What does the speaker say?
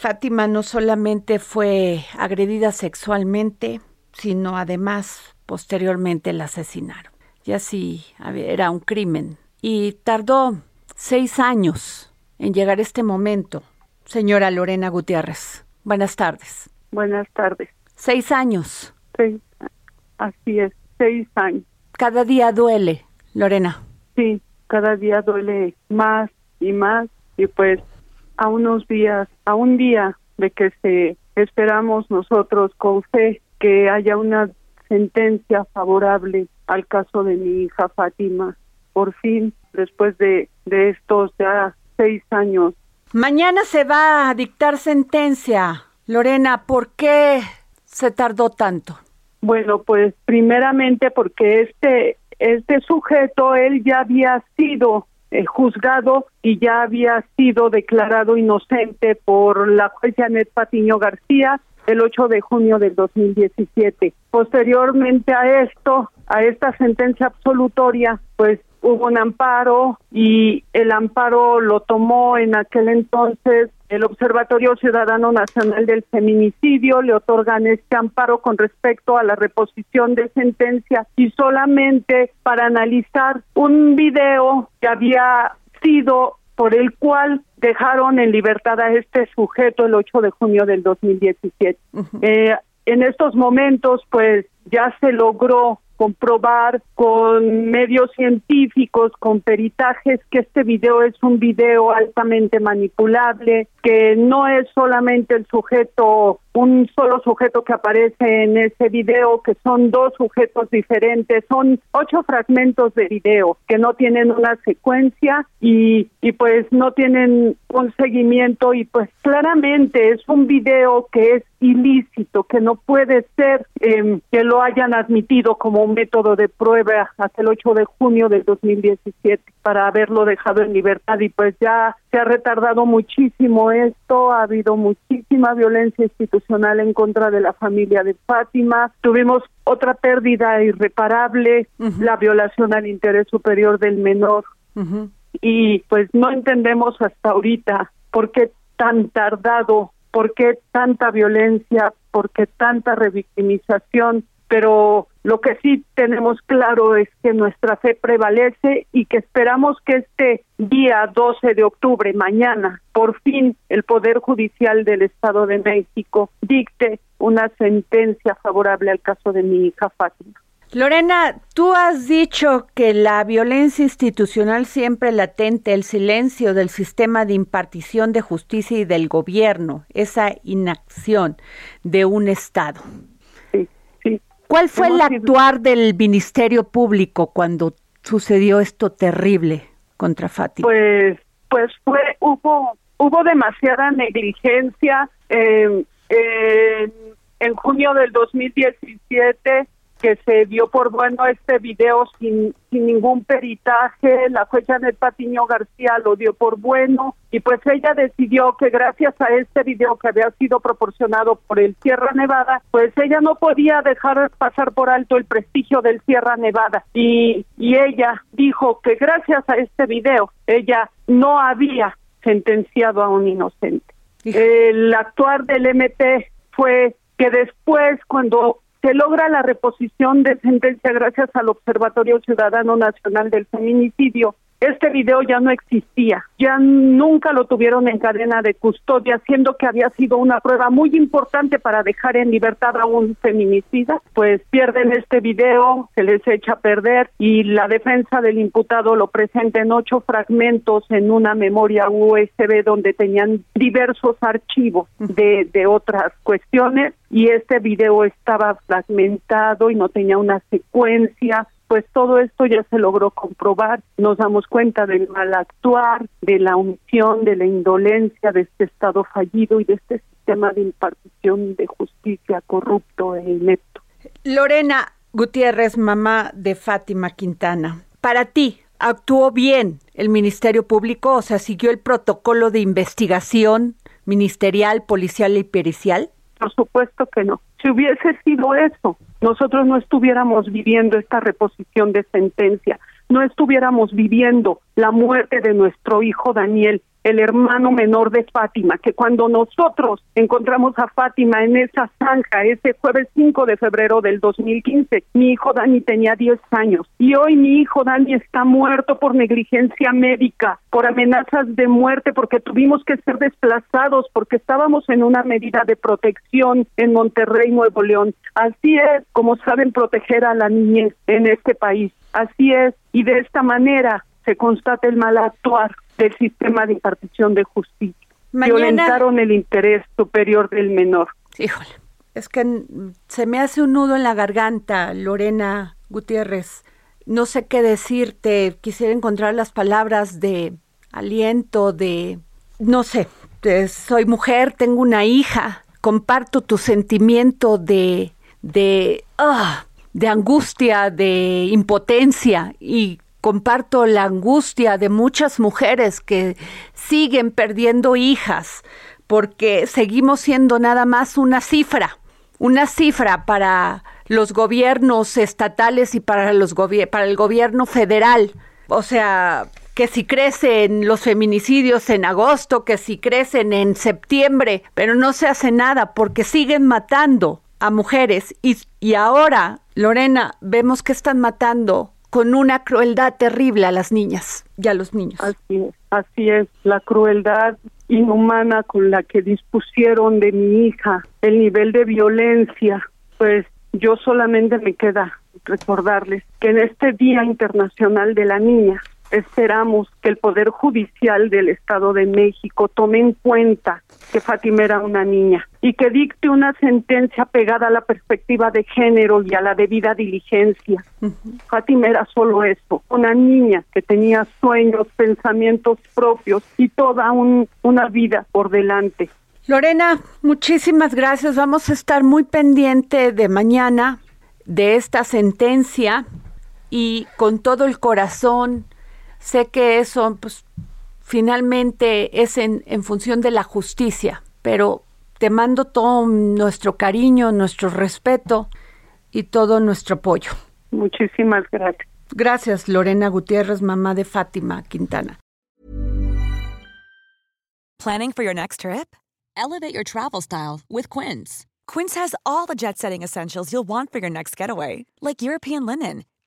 Fátima no solamente fue agredida sexualmente, sino además posteriormente la asesinaron. Y así era un crimen. Y tardó seis años en llegar este momento. Señora Lorena Gutiérrez, buenas tardes. Buenas tardes. Seis años. Sí, así es, seis años. Cada día duele, Lorena. Sí, cada día duele más y más y pues a unos días, a un día de que se esperamos nosotros con fe que haya una sentencia favorable al caso de mi hija Fátima. Por fin, después de, de estos ya seis años. Mañana se va a dictar sentencia. Lorena, ¿por qué se tardó tanto? Bueno, pues primeramente porque este este sujeto él ya había sido eh, juzgado y ya había sido declarado inocente por la juez Janet Patiño García el 8 de junio del 2017. Posteriormente a esto, a esta sentencia absolutoria, pues hubo un amparo y el amparo lo tomó en aquel entonces el Observatorio Ciudadano Nacional del Feminicidio, le otorgan este amparo con respecto a la reposición de sentencia y solamente para analizar un video que había sido por el cual dejaron en libertad a este sujeto el 8 de junio del 2017. eh, en estos momentos, pues ya se logró comprobar con medios científicos, con peritajes, que este video es un video altamente manipulable, que no es solamente el sujeto, un solo sujeto que aparece en ese video, que son dos sujetos diferentes, son ocho fragmentos de video que no tienen una secuencia y, y pues no tienen un seguimiento y pues claramente es un video que es ilícito, que no puede ser eh, que lo hayan admitido como un método de prueba hasta el 8 de junio del 2017 para haberlo dejado en libertad y pues ya se ha retardado muchísimo esto, ha habido muchísima violencia institucional en contra de la familia de Fátima, tuvimos otra pérdida irreparable, la violación al interés superior del menor. Y pues no entendemos hasta ahorita por qué tan tardado por qué tanta violencia, por qué tanta revictimización, pero lo que sí tenemos claro es que nuestra fe prevalece y que esperamos que este día 12 de octubre, mañana, por fin el Poder Judicial del Estado de México dicte una sentencia favorable al caso de mi hija Fátima. Lorena, tú has dicho que la violencia institucional siempre latente, el silencio del sistema de impartición de justicia y del gobierno, esa inacción de un Estado. ¿Cuál fue el actuar del Ministerio Público cuando sucedió esto terrible contra Fátima? Pues, pues fue, hubo, hubo demasiada negligencia. Eh, eh, en junio del 2017 que se dio por bueno este video sin, sin ningún peritaje, la jueza Janet Patiño García lo dio por bueno y pues ella decidió que gracias a este video que había sido proporcionado por el Sierra Nevada, pues ella no podía dejar pasar por alto el prestigio del Sierra Nevada y, y ella dijo que gracias a este video ella no había sentenciado a un inocente. El actuar del MP fue que después cuando se logra la reposición de sentencia gracias al Observatorio Ciudadano Nacional del Feminicidio. Este video ya no existía, ya nunca lo tuvieron en cadena de custodia, siendo que había sido una prueba muy importante para dejar en libertad a un feminicida, pues pierden este video, se les echa a perder y la defensa del imputado lo presenta en ocho fragmentos en una memoria USB donde tenían diversos archivos de, de otras cuestiones y este video estaba fragmentado y no tenía una secuencia pues todo esto ya se logró comprobar. Nos damos cuenta del mal actuar, de la omisión, de la indolencia de este Estado fallido y de este sistema de impartición de justicia corrupto e inepto. Lorena Gutiérrez, mamá de Fátima Quintana, para ti, ¿actuó bien el Ministerio Público? O sea, ¿siguió el protocolo de investigación ministerial, policial y pericial? Por supuesto que no. Si hubiese sido eso, nosotros no estuviéramos viviendo esta reposición de sentencia, no estuviéramos viviendo la muerte de nuestro hijo Daniel, el hermano menor de Fátima, que cuando nosotros encontramos a Fátima en esa zanja ese jueves 5 de febrero del 2015, mi hijo Dani tenía 10 años y hoy mi hijo Dani está muerto por negligencia médica, por amenazas de muerte, porque tuvimos que ser desplazados, porque estábamos en una medida de protección en Monterrey, Nuevo León. Así es como saben proteger a la niñez en este país. Así es, y de esta manera se constata el mal actuar del sistema de impartición de justicia. Violentaron el interés superior del menor. Híjole, es que se me hace un nudo en la garganta, Lorena Gutiérrez. No sé qué decirte, quisiera encontrar las palabras de aliento, de, no sé, soy mujer, tengo una hija, comparto tu sentimiento de, de, ah, de angustia, de impotencia y comparto la angustia de muchas mujeres que siguen perdiendo hijas porque seguimos siendo nada más una cifra, una cifra para los gobiernos estatales y para los para el gobierno federal. O sea, que si crecen los feminicidios en agosto, que si crecen en septiembre, pero no se hace nada porque siguen matando a mujeres y, y ahora, Lorena, vemos que están matando con una crueldad terrible a las niñas y a los niños. Así es, así es, la crueldad inhumana con la que dispusieron de mi hija, el nivel de violencia, pues yo solamente me queda recordarles que en este Día Internacional de la Niña esperamos que el Poder Judicial del Estado de México tome en cuenta que Fátima era una niña y que dicte una sentencia pegada a la perspectiva de género y a la debida diligencia. Fátima era solo eso, una niña que tenía sueños, pensamientos propios y toda una vida por delante. Lorena, muchísimas gracias. Vamos a estar muy pendiente de mañana de esta sentencia y con todo el corazón sé que eso pues finalmente es en, en función de la justicia, pero te mando todo nuestro cariño, nuestro respeto y todo nuestro apoyo. Muchísimas gracias. Gracias, Lorena Gutiérrez, mamá de Fátima Quintana. Planning for your next trip? Elevate your travel style with Quince. Quince has all the jet setting essentials you'll want for your next getaway, like European linen,